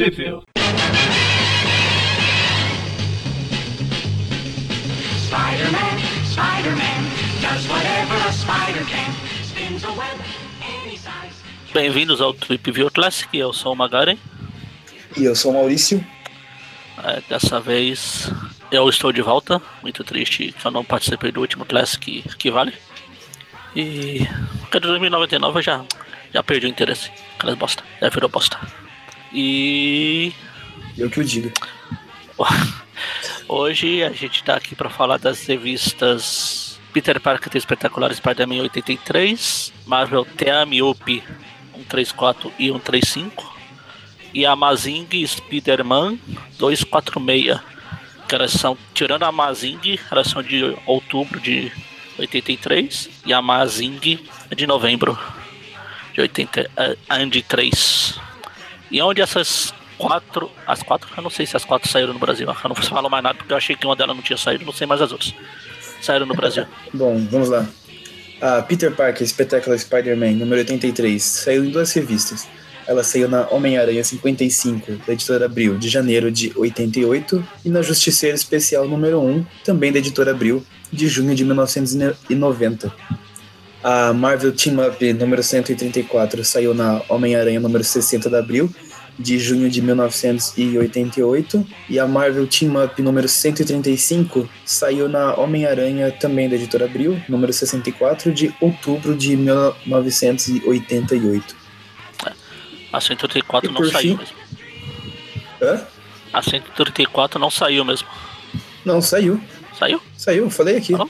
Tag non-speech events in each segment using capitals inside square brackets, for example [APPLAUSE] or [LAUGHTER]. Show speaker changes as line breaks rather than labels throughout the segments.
Sheffield.
Spider-Man, Spider-Man, does whatever a spider can. Spins a web any size.
Bem-vindos ao Trip View Classic, eu sou o Magaren.
E eu sou o Maurício.
É, dessa vez eu estou de volta, muito triste que eu não participei do último Classic que vale. E porque de 2099 eu já, já perdi o interesse. Aquelas bosta, já virou bosta. E
Eu que o digo. [LAUGHS]
Hoje a gente tá aqui para falar das revistas Peter Parker Espetacular Spider-Man 83, Marvel Team Up 134 e 135 e Amazing Spider-Man 246. Que elas são, tirando a Amazing, elas são de outubro de 83 e a Amazing é de novembro de 83. E onde essas quatro. As quatro? Eu não sei se as quatro saíram no Brasil. Eu não falo mais nada porque eu achei que uma delas não tinha saído, não sei mais as outras. Saíram no Brasil. [LAUGHS]
Bom, vamos lá. A Peter Parker Spectacular Spider-Man, número 83, saiu em duas revistas. Ela saiu na Homem-Aranha 55, da editora Abril, de janeiro de 88, e na Justiceira Especial número 1, também da editora Abril, de junho de 1990. A Marvel Team Up número 134 saiu na Homem-Aranha número 60 da Abril, de junho de 1988, e a Marvel Team Up número 135 saiu na Homem-Aranha, também da editora Abril, número 64, de outubro de 1988.
A 134
E
não saiu
fim-
mesmo.
Hã?
A 134 não saiu mesmo.
Não, saiu.
Saiu?
Saiu, falei aqui.
Falou?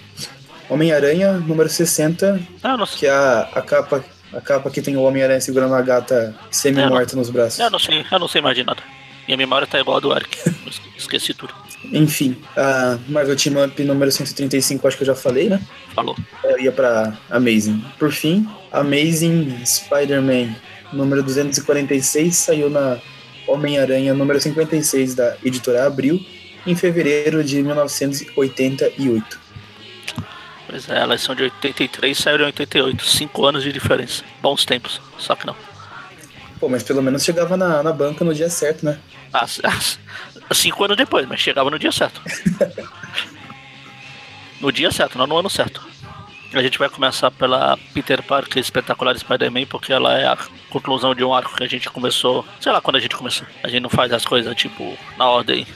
Homem-Aranha, número 60,
Ah, não sei.
que é a, a capa a capa que tem o Homem-Aranha segurando a gata semi-morta nos braços.
Eu não sei, eu não sei mais de nada. Minha memória tá igual a do [LAUGHS] esque- Esqueci tudo.
Enfim, a Marvel Team Up número 135, acho que eu já falei, né?
Falou.
Eu ia pra Amazing. Por fim, Amazing Spider-Man número 246 saiu na Homem-Aranha número 56 da editora Abril em fevereiro de 1988.
Pois é, elas são de 83 e saíram em 88. Cinco anos de diferença. Bons tempos, só que não.
Pô, mas pelo menos chegava na, na banca no dia certo, né?
Ah, [LAUGHS] ah, cinco anos depois, mas chegava no dia certo. [LAUGHS] no dia certo, não no ano certo. A gente vai começar pela Peter Parker Espetacular Spider-Man, porque ela é a conclusão de um arco que a gente começou. Sei lá quando a gente começou. A gente não faz as coisas, tipo, na ordem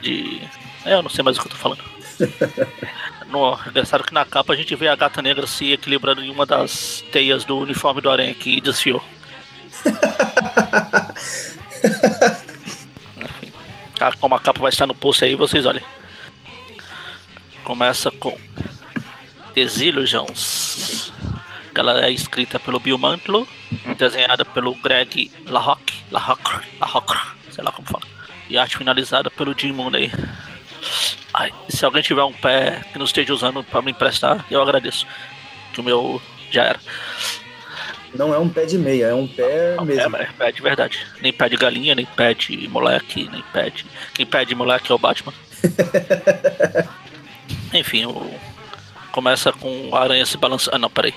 de. É, eu não sei mais o que eu tô falando. [LAUGHS] No, engraçado que na capa a gente vê a gata negra se equilibrando em uma das teias do uniforme do Aranha que desfiou. [LAUGHS] Enfim, tá, como a capa vai estar no post aí, vocês olhem. Começa com Desillusions. Ela é escrita pelo Bill Mantlo, desenhada pelo Greg LaRocque, LaRocque, LaRocque, sei lá como fala. E arte finalizada pelo Jim Mooney. Ai, se alguém tiver um pé que não esteja usando para me emprestar, eu agradeço. Que o meu já era.
Não é um pé de meia, é um pé
Não,
mesmo.
É, é pé de verdade. Nem pé de galinha, nem pé de moleque, nem pé de. Quem pé de moleque é o Batman. [LAUGHS] Enfim, o... começa com a aranha se balançando. Ah, não, peraí.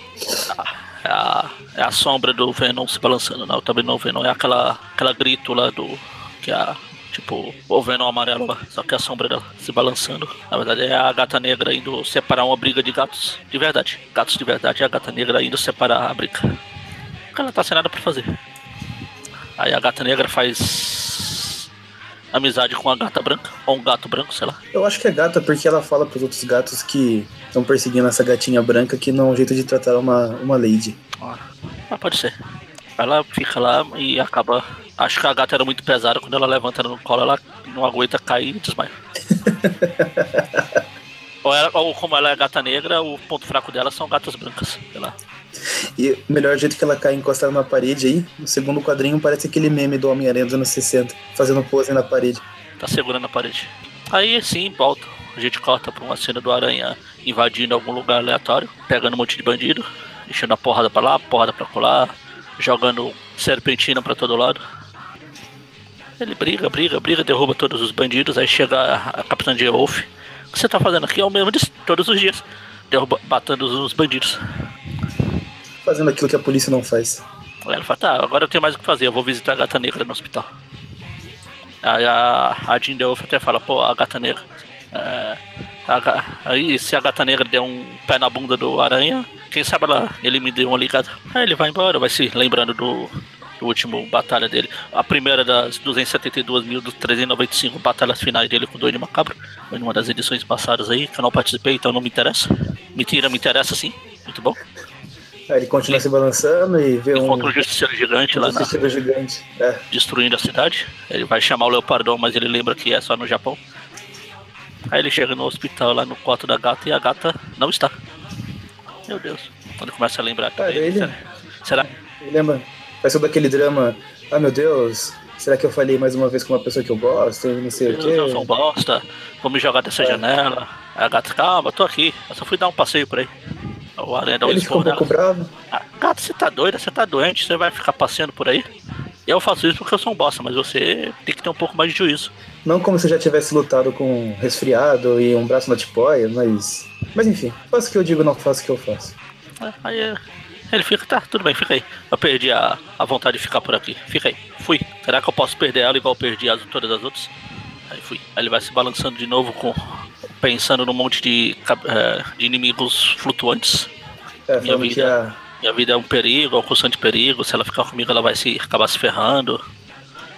Ah, É a, é a sombra do Venom se balançando, não, também não o Venom, é aquela, aquela grito lá do. Que é a. Tipo, o Venom amarelo lá, só que a sombra dela se balançando. Na verdade é a gata negra indo separar uma briga de gatos de verdade. Gatos de verdade é a gata negra indo separar a briga. Porque ela tá sem nada pra fazer. Aí a gata negra faz amizade com a gata branca, ou um gato branco, sei lá.
Eu acho que é gata porque ela fala pros outros gatos que estão perseguindo essa gatinha branca que não é um jeito de tratar uma, uma lady.
Ah, pode ser. Ela fica lá e acaba. Acho que a gata era muito pesada, quando ela levanta no colo, ela não aguenta cair e desmaia. [LAUGHS] ou, ela- ou como ela é gata negra, o ponto fraco dela são gatas brancas. Sei lá.
E o melhor jeito que ela cai encostada na parede aí, no segundo quadrinho parece aquele meme do Homem-Aranha dos anos 60, fazendo pose na parede.
Tá segurando a parede. Aí sim, volta. A gente corta pra uma cena do Aranha invadindo algum lugar aleatório, pegando um monte de bandido, enchendo a porrada pra lá, porrada pra colar, jogando serpentina pra todo lado. Ele briga, briga, briga, derruba todos os bandidos, aí chega a, a Capitã de Wolf. O que você tá fazendo aqui? É o mesmo de todos os dias. Derruba, batendo os bandidos.
Fazendo aquilo que a polícia não faz.
Ela fala, tá, agora eu tenho mais o que fazer, eu vou visitar a gata negra no hospital. Aí a, a Jean Wolf até fala, pô, a gata negra. É, a aí se a gata negra der um pé na bunda do aranha, quem sabe ela, ele me deu uma ligada. Aí ele vai embora, vai se lembrando do, do último batalha dele. A primeira das 272.395 batalhas finais dele com o Doide Macabro. Foi numa das edições passadas aí, que eu não participei, então não me interessa. Mentira, me interessa sim. Muito bom.
Aí ele continua se balançando e vê um,
Encontra um justiceiro gigante lá
um
na,
justiceiro gigante. É.
destruindo a cidade. Ele vai chamar o Leopardon, mas ele lembra que é só no Japão. Aí ele chega no hospital lá no quarto da gata e a gata não está. Meu Deus. Quando começa a lembrar.
Cara,
ele-
ele-
será?
Ele lembra? Faz todo aquele drama. Ah, meu Deus, será que eu falei mais uma vez com uma pessoa que eu gosto? Não sei o
Eu, eu sou um
quê.
bosta. Vou me jogar dessa
É.
janela. Aí a gata, calma, tô aqui. Eu só fui dar um passeio por aí. O aranha dá um
Ele fica um pouco bravo.
Ah, gata, você tá doida? Você tá doente? Você vai ficar passeando por aí? Eu faço isso porque eu sou um bosta, mas você tem que ter um pouco mais de juízo.
Não como se eu já tivesse lutado com um resfriado e um braço na tipóia, mas. Mas enfim, faço o que eu digo, não faço o que eu faço.
É, Aí é, [LAUGHS] ele fica, tá, tudo bem, fica aí. Eu perdi a, a vontade de ficar por aqui. Fica aí, fui. Será que eu posso perder ela igual eu perdi as, todas as outras? Aí fui. Aí ele vai se balançando de novo com. Pensando num monte de, é, de inimigos flutuantes.
É,
Minha vida.
a.
Minha vida é um perigo, é um constante perigo. Se ela ficar comigo, ela vai se acabar se ferrando.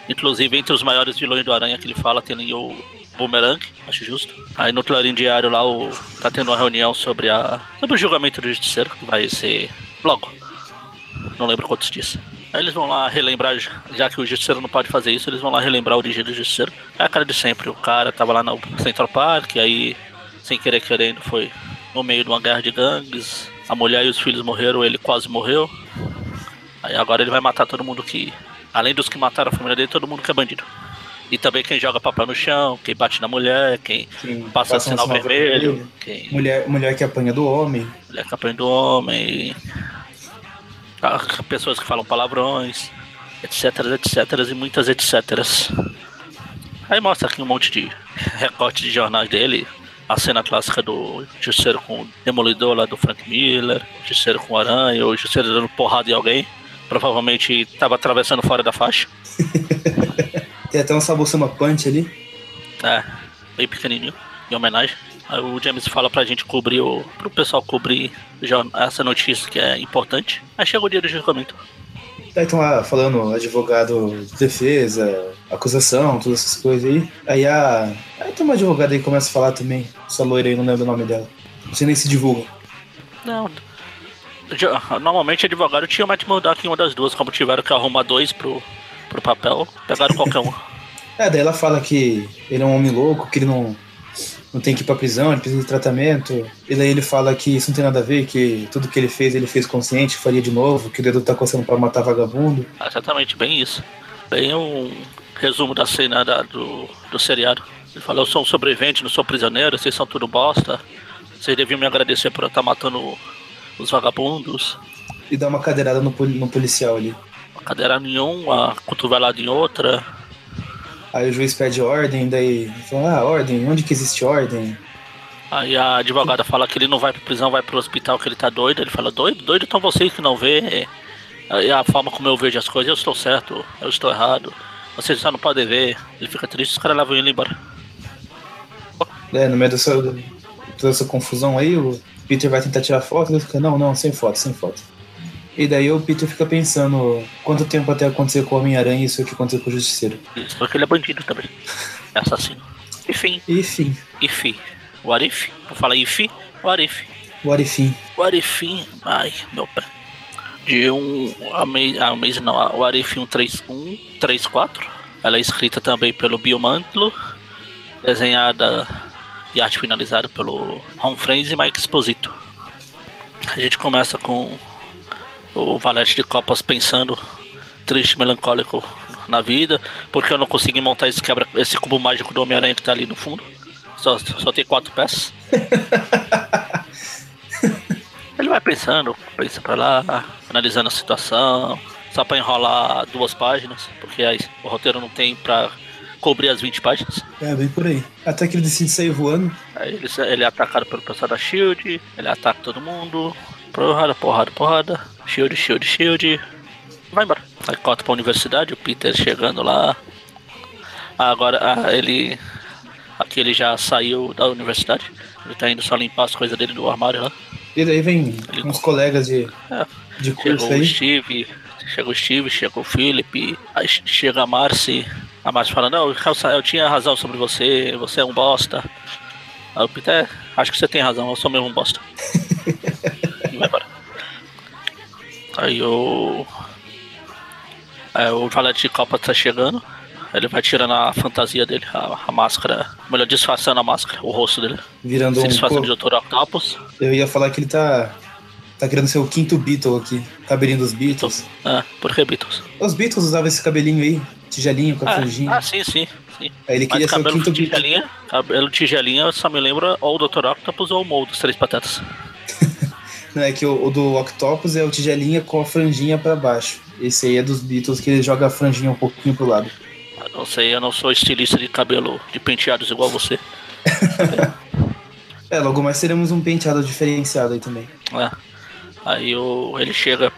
Inclusive, entre os maiores vilões do Aranha que ele fala, tem o Boomerang, acho justo. Aí no Clarim Diário lá, o, tá tendo uma reunião sobre, a, sobre o julgamento do Justiceiro, que vai ser logo. Não lembro quantos dias. Aí eles vão lá relembrar, já- que o Justiceiro não pode fazer isso, eles vão lá relembrar a origem do Justiceiro. É a cara de sempre, o cara tava lá no Central Park, aí, sem querer querendo, foi no meio de uma guerra de gangues. A mulher e os filhos morreram, ele quase morreu. Aí agora ele vai matar todo mundo que. Além dos que mataram a família dele, todo mundo que é bandido. E também quem joga papel no chão, quem bate na mulher, quem
Quem
passa
passa
sinal
sinal
vermelho,
vermelho.
quem
Mulher, mulher que apanha do homem.
mulher que apanha do homem, pessoas que falam palavrões, etc, etc e muitas etc. Aí mostra aqui um monte de recorte de jornais dele, a cena clássica do Justiceiro com o Demolidor lá do Frank Miller, Justiceiro com o Aranha, ou Justiceiro dando porrada em alguém, provavelmente estava atravessando fora da faixa, [LAUGHS]
Tem até um Sabosama Punch ali.
é, bem pequenininho, em homenagem. Aí o James fala pra gente cobrir, o, pro pessoal cobrir essa notícia que é importante. Aí chega o dia do julgamento.
Aí estão lá falando advogado de defesa, acusação, todas essas coisas aí. Aí a. Aí tem uma advogada aí que começa a falar também. Essa loira aí, não lembro o nome dela. Não sei nem se divulga.
Não. Normalmente advogado tinha o Matt Murdock em uma das duas, como tiveram que arrumar dois pro, pro papel, pegaram qualquer um. [LAUGHS]
É, daí ela fala que ele é um homem louco, que ele não, não tem que ir pra prisão, ele precisa de tratamento. E daí ele fala que isso não tem nada a ver, que tudo que ele fez, ele fez consciente, faria de novo, que o dedo tá coçando pra matar vagabundo.
Exatamente, bem isso. Bem um resumo da cena da- do, do seriado. Ele fala, eu sou um sobrevivente, não sou prisioneiro, vocês são tudo bosta. Vocês deviam me agradecer por eu estar matando os vagabundos.
E dá uma cadeirada no, no policial ali.
Uma cadeira em um, uma cotovelada em outra.
Aí o juiz pede ordem, daí fala, ah, ordem, onde que existe ordem?
Aí a advogada fala que ele não vai pra prisão, vai pro hospital, que ele tá doido. Ele fala, doido? Doido estão vocês que não vê. Aí a forma como eu vejo as coisas, eu estou certo, eu estou errado. Vocês só não podem ver. Ele fica triste, os caras levam ele embora.
É, no meio dessa, toda essa confusão aí, o Peter vai tentar tirar foto, ele fica, não, não, sem foto, sem foto. E daí o Peter fica pensando quanto tempo até acontecer com o Homem-Aranha isso que aconteceu com o Justiceiro.
Isso porque ele é bandido também. É assassino. Enfim,
Enfim,
if. What if? Vou falar if, what if?
what if?
What if, ai, meu pé. De um, a mês não, a What if 13134. Ela é escrita também pelo Bill Mantlo, desenhada e arte finalizada pelo Ron Frenz e Mike Exposito. A gente começa com o Valete de Copas pensando triste, melancólico na vida, porque eu não consegui montar esse, quebra, esse cubo mágico do Homem-Aranha que tá ali no fundo. Só, só tem quatro peças. [LAUGHS] Ele vai pensando, pensa pra lá, analisando a situação, só pra enrolar duas páginas, porque aí o roteiro não tem pra cobrir as 20 páginas.
É, bem por aí. Até que ele decide sair voando.
Aí ele, ele é atacado pelo pessoal da Shield, ele ataca todo mundo, porrada, porrada, porrada, Shield, Shield, Shield, vai embora. Aí corta pra universidade, o Peter chegando lá, Agora, ah, ele. Aqui ele já saiu da universidade. Ele tá indo só limpar as coisas dele do armário lá.
E daí vem uns colegas de,
É,
de curso
Chegou o
aí.
Steve, chegou o Steve, chegou o Philip, aí chega a Marcy. A Marcy fala, não, eu, eu tinha razão sobre você, você é um bosta. Aí o Peter, "É, acho que você tem razão, eu sou mesmo um bosta. [LAUGHS] Aí o. Aí o valete de Copa tá chegando. Ele vai tirando a fantasia dele, a, a máscara. Melhor, disfarçando a máscara, o rosto dele.
Virando
Se
um.
disfarçando de Dr. Octopus.
Eu ia falar que ele tá. Tá querendo ser o quinto Beatle aqui. Cabelinho dos Beatles.
É, por que Beatles?
Os Beatles usavam esse cabelinho aí, tigelinho com a
Ah, ah, sim, sim, sim.
Aí ele
Mas
queria ser o quinto Beatle.
tigelinha, cabelo tigelinha só me lembra ou o Dr. Octopus ou o Mo dos Três Patetas.
Não, é que o, o do Octopus é o tigelinha com a franjinha pra baixo. Esse aí é dos Beatles que ele joga a franjinha um pouquinho pro lado.
Eu não sei, eu não sou estilista de cabelo de penteados igual você. [LAUGHS]
É, logo mais teremos um penteado diferenciado aí também.
né? Aí o, ele chega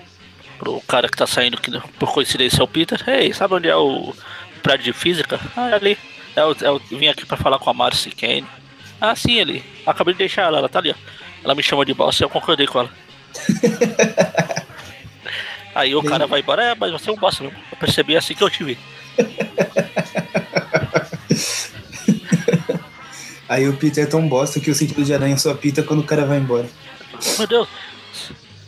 pro cara que tá saindo, que por coincidência é o Peter. Ei, sabe onde é o prédio de física? Ah, é ali. É, o- é o- eu vim aqui pra falar com a Marcy Kane. Ah, sim, ele. Acabei de deixar ela, ela tá ali, ó. Ela me chama de bosta e eu concordei com ela. [LAUGHS] Aí o cara vai embora, é, mas você é um bosta mesmo. Eu percebi assim que eu te vi. [LAUGHS]
Aí o Peter é tão bosta que o sentido de aranha só apita quando o cara vai embora.
Meu Deus,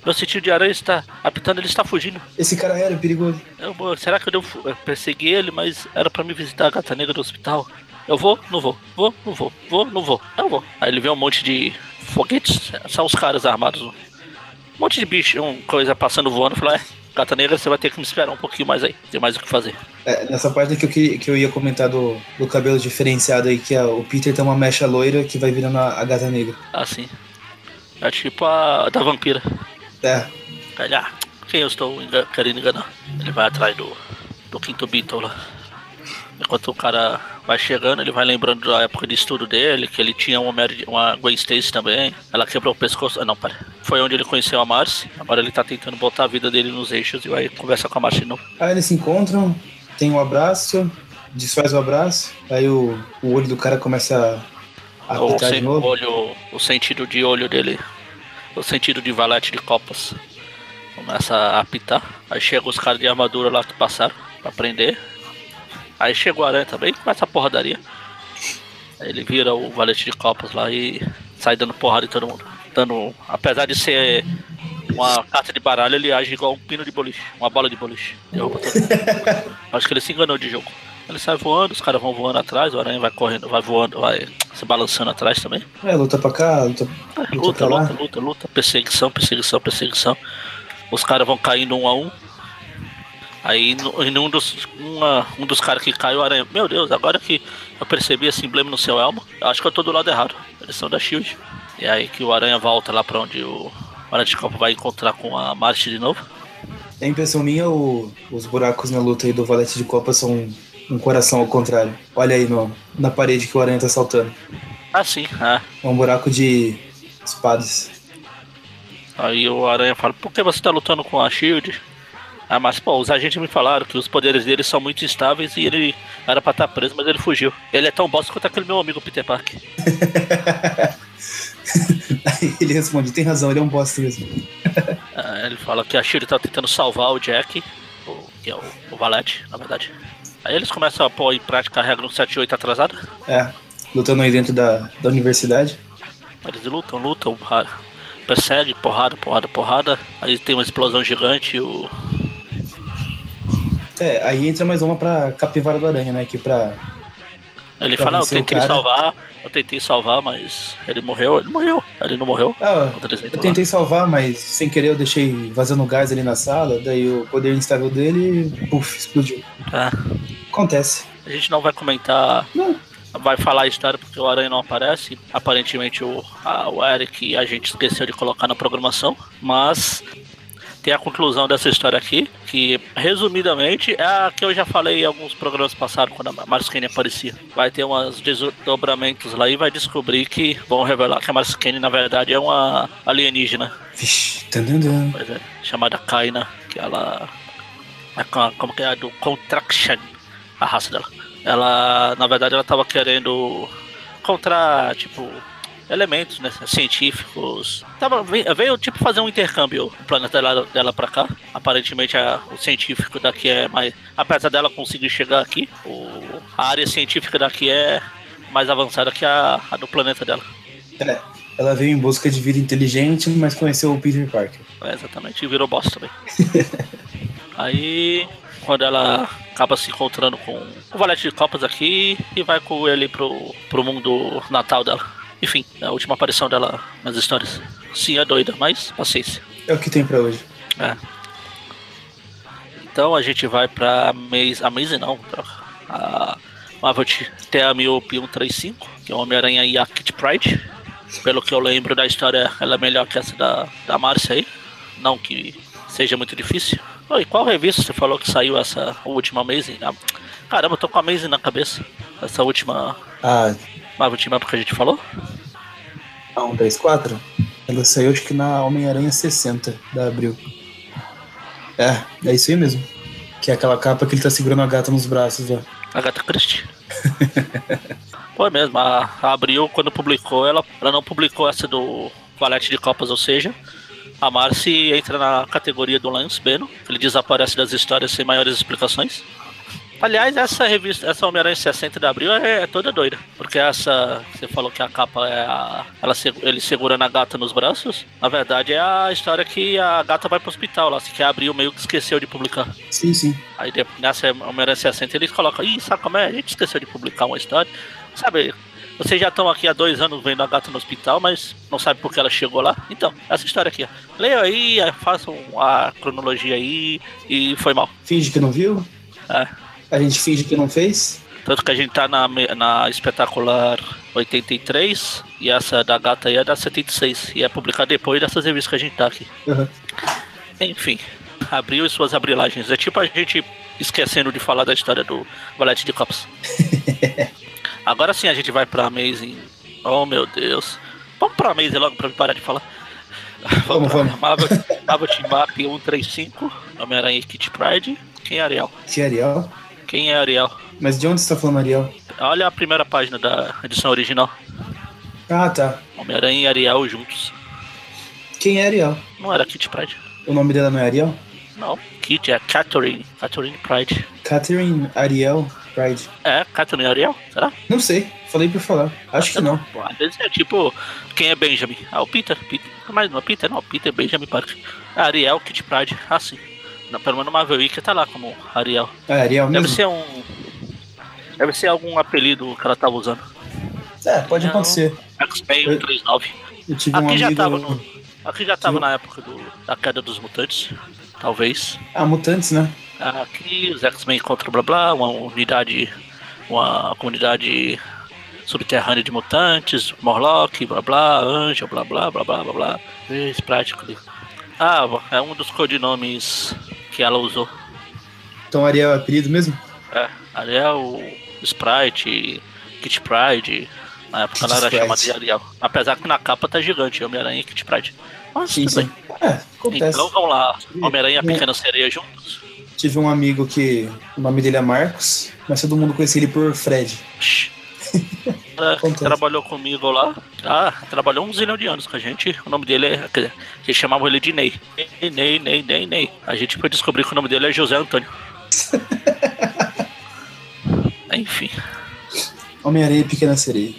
meu sentido de aranha está apitando, ele está fugindo.
Esse cara era perigoso.
Eu será que eu devo fu- eu persegui ele, mas era pra me visitar a gata negra do hospital? Eu vou? Não vou. Vou? Não vou. Vou? Não vou. Eu vou. Aí ele vê um monte de foguetes, são os caras armados. Um monte de bicho, um coisa passando voando. Fala, é, gata negra, você vai ter que me esperar um pouquinho mais aí. Tem mais o que fazer.
É, nessa parte que eu, queria- que eu ia comentar do, do cabelo diferenciado aí, que é, o Peter tem uma mecha loira que vai virando a, a gata negra.
Assim. É tipo a da vampira.
É,
Aí, ah, quem eu estou enga- querendo enganar? Ele vai atrás do, do quinto Beatle lá. Enquanto o cara vai chegando, ele vai lembrando da época de estudo dele, que ele tinha uma, Mary, uma Gwen Stacy também. Ela quebrou o pescoço. Ah, não, pera. Foi onde ele conheceu a Marcy. Agora ele tá tentando botar a vida dele nos eixos e vai conversar com a Marcy de novo.
Aí eles se encontram, tem um abraço, desfaz o abraço, aí o, o olho do cara começa a
O,
apitar de
sen-
novo.
olho, o sentido de olho dele, o sentido de valete de copas, começa a apitar. Aí chegam os caras de armadura lá que passaram pra prender. Aí chega o aranha também, começa a porradaria. Aí ele vira o valete de copas lá e sai dando porrada em todo mundo. Dando, apesar de ser uma carta de baralho, ele age igual um pino de boliche, uma bola de boliche. Derruba todo mundo. Acho que ele se enganou de jogo. Ele sai voando, os caras vão voando atrás, o aranha vai correndo, vai voando, vai se balançando atrás também.
É, luta pra cá, luta,
Ah,
luta
Luta, luta, luta, luta, perseguição, perseguição, perseguição. Os caras vão caindo um a um. Aí em um dos, uma- um dos caras que caiu, o aranha. Meu Deus, agora que eu percebi esse emblema no seu elmo, acho que eu tô do lado errado. Eles são da Shield. E aí que o aranha volta lá pra onde o Aranha de Copa vai encontrar com a Marty de novo.
A impressão minha, o- os buracos na luta aí do Valete de Copa são um, um coração ao contrário. Olha aí no, na parede que o aranha tá saltando.
Ah, sim, é.
É um buraco de espadas.
Aí o Aranha fala, por que você tá lutando com a Shield? Ah, mas pô, os agentes me falaram que os poderes dele são muito instáveis e ele era pra estar preso, mas ele fugiu. Ele é tão bosta quanto aquele meu amigo Peter Parker. [LAUGHS]
Ele responde, tem razão, ele é um bosta mesmo. [LAUGHS]
Ah, ele fala que a Shield tá tentando salvar o Jack, que é o, o Valete, na verdade. Aí eles começam a pôr em prática a regra 178 atrasada.
É, lutando aí dentro da, da universidade.
Eles lutam, lutam, persegue, porrada, porrada, porrada. Aí tem uma explosão gigante e o.
É, aí entra mais uma pra Capivara do Aranha, né? Que pra.
Ele
Pra
fala, "Ah, eu tentei
cara."
salvar, eu tentei salvar, mas ele morreu, ele morreu, ele não morreu.
Ah, eu
lá.
tentei salvar, mas sem querer eu deixei vazando gás ali na sala, daí o poder instável dele, puf, explodiu.
Tá.
Acontece.
A gente não vai comentar,
Não.
vai falar a história porque o Aranha não aparece. Aparentemente o, a, o Eric a gente esqueceu de colocar na programação, mas tem a conclusão dessa história aqui, que resumidamente é a que eu já falei em alguns programas passados quando a Marskane aparecia. Vai ter uns desdobramentos lá e vai descobrir que vão revelar que a Marskane na verdade é uma alienígena.
Vixe, tandandã.
Pois é, chamada Kaina, que ela é como que é a do Contraction, a raça dela. ela, na verdade, ela tava querendo encontrar, tipo, elementos né, científicos. Tava, veio, tipo fazer um intercâmbio o planeta dela, dela pra cá. Aparentemente a, o científico daqui é mais. Apesar dela conseguir chegar aqui, o, a área científica daqui é mais avançada que a, a do planeta dela.
É, ela veio em busca de vida inteligente, mas conheceu o Peter Parker.
É, exatamente, e virou bosta também. [LAUGHS] Aí, quando ela acaba se encontrando com o Valete de Copas aqui e vai com ele pro, pro mundo natal dela. Enfim, a última aparição dela nas histórias. Sim, é doida, mas paciência.
É o que tem pra hoje.
É. Então a gente vai pra Maze. A Maze não. A Marvel Miope 135, que é o Homem-Aranha e a Kit Pride. Pelo que eu lembro da história, ela é melhor que essa da, da Márcia aí. Não que seja muito difícil. Oh, e qual revista você falou que saiu essa última Amazing? Ah, caramba, eu tô com a Amazing na cabeça. Essa última
Ah,
Marvel Team Up que a gente falou?
a 134? Ela saiu acho que na Homem-Aranha 60 da Abril. É, é isso aí mesmo. Que é aquela capa que ele tá segurando a gata nos braços lá.
Agatha Christie. [LAUGHS] Pô, é mesmo, a, a Abril, quando publicou, ela, ela não publicou essa do Valete de Copas, ou seja, a Marcy entra na categoria do Lance Beno, ele desaparece das histórias sem maiores explicações. Aliás, essa revista, essa Homem-Aranha 60 de Abril é, é toda doida, porque essa, você falou que a capa é a, ela, se- ele segurando a gata nos braços, na verdade é a história que a gata vai pro hospital lá, assim, que a Abril meio que esqueceu de publicar.
Sim, sim.
Aí nessa Homem-Aranha 60 eles colocam, ih, sabe como é? A gente esqueceu de publicar uma história. Sabe, vocês já estão aqui há dois anos vendo a gata no hospital, mas não sabe por que ela chegou lá. Então, essa história aqui, ó. Leiam aí façam a cronologia aí e foi mal.
Finge que não viu.
É.
A gente finge que não fez.
Tanto que a gente tá na, na espetacular 83 e essa da gata aí é da 76. E é publicada depois dessas revistas que a gente tá aqui.
Aham.
Enfim, abriu e suas abrilagens. É tipo a gente esquecendo de falar da história do Valete de Copas. [LAUGHS] Agora sim a gente vai pra Amazing. Oh meu Deus. Vamos pra Amazing logo pra me parar de falar.
Vamos, vamos.
Marvel, [LAUGHS] Marvel Team Up 135, Homem-Aranha Kit Pride. Quem é Ariel?
Que é Ariel.
Quem é Ariel?
Mas de onde você tá falando, Ariel?
Olha a primeira página da edição original.
Ah, tá.
Homem-Aranha e Ariel juntos.
Quem é Ariel?
Não era Kit Pride.
O nome dela não é Ariel?
Não, Kit é Catherine. Catherine Pride.
Catherine Ariel Pride.
É, Catherine Ariel? Será?
Não sei. Falei por falar. Acho que não.
Pô, às vezes é tipo, quem é Benjamin? Ah, o Peter. Peter. Mas não é Peter, não. Peter Benjamin Parker. Ah, Ariel, Kit Pride. Ah, sim. Não, pelo menos no Marvel Wiki tá lá como Ariel.
É Ariel
Deve
mesmo?
ser um. Deve ser algum apelido que ela tava usando.
É, pode
Não.
acontecer.
X-Men
Eu-
139.
Eu tive um
Aqui já
amigo...
tava no. Aqui já tava
Tive-
na época do, da queda dos mutantes. Talvez.
Ah, Mutantes, né?
Aqui os X-Men contra blá blá, uma unidade. Uma comunidade subterrânea de mutantes, Morlock, blá blá, Anjo, blá blá, blá blá, blá blá. Esse prático ali. Ah, é um dos codinomes que ela usou.
Então Ariel é apelido mesmo?
É, Ariel, Sprite, Kit Pride. Na época ela era
Sprite.
chamada de Ariel. Apesar que na capa tá gigante, Homem-Aranha e Kit Pride. Mas
Sim,
tudo
sim. É.
Então vamos lá, Homem-Aranha e a? Pequena Sereia juntos.
Tive um amigo que o nome dele é Marcos, mas todo mundo conhecia ele por Fred. [LAUGHS] Acontece.
trabalhou comigo lá. Ah, trabalhou um zilhão de anos com a gente. O nome dele é. Quer dizer, a gente chamava ele de Ney. Ney, Ney, Ney, Ney. A gente foi descobrir que o nome dele é José Antônio. [LAUGHS] Enfim.
Homem-Aranha e Pequena Sereia.